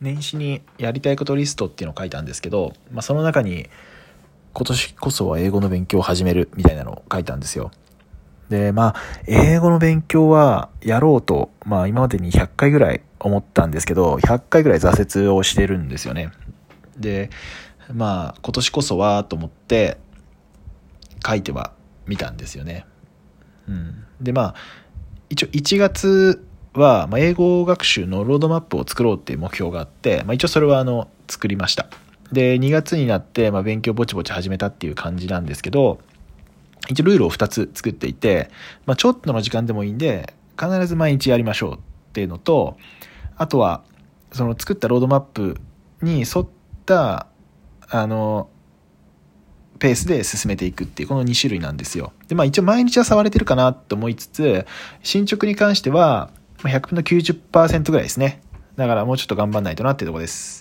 年始にやりたいことリストっていうのを書いたんですけど、まあ、その中に今年こそは英語の勉強を始めるみたいなのを書いたんですよ。で、まあ、英語の勉強はやろうと、まあ今までに100回ぐらい思ったんですけど、100回ぐらい挫折をしてるんですよね。で、まあ今年こそはと思って書いてはみたんですよね。うん。で、まあ、一応1月は、まあ、英語学習のロードマップを作ろうっていう目標があって、まあ、一応それはあの作りました。で、2月になって、まあ、勉強ぼちぼち始めたっていう感じなんですけど、一応ルールを2つ作っていて、まあ、ちょっとの時間でもいいんで、必ず毎日やりましょうっていうのと、あとは、その作ったロードマップに沿った、あの、ペースで進めていくっていう、この2種類なんですよ。で、まあ一応毎日は触れてるかなと思いつつ、進捗に関しては、100分の90%ぐらいですね。だからもうちょっと頑張んないとなっていうとこです。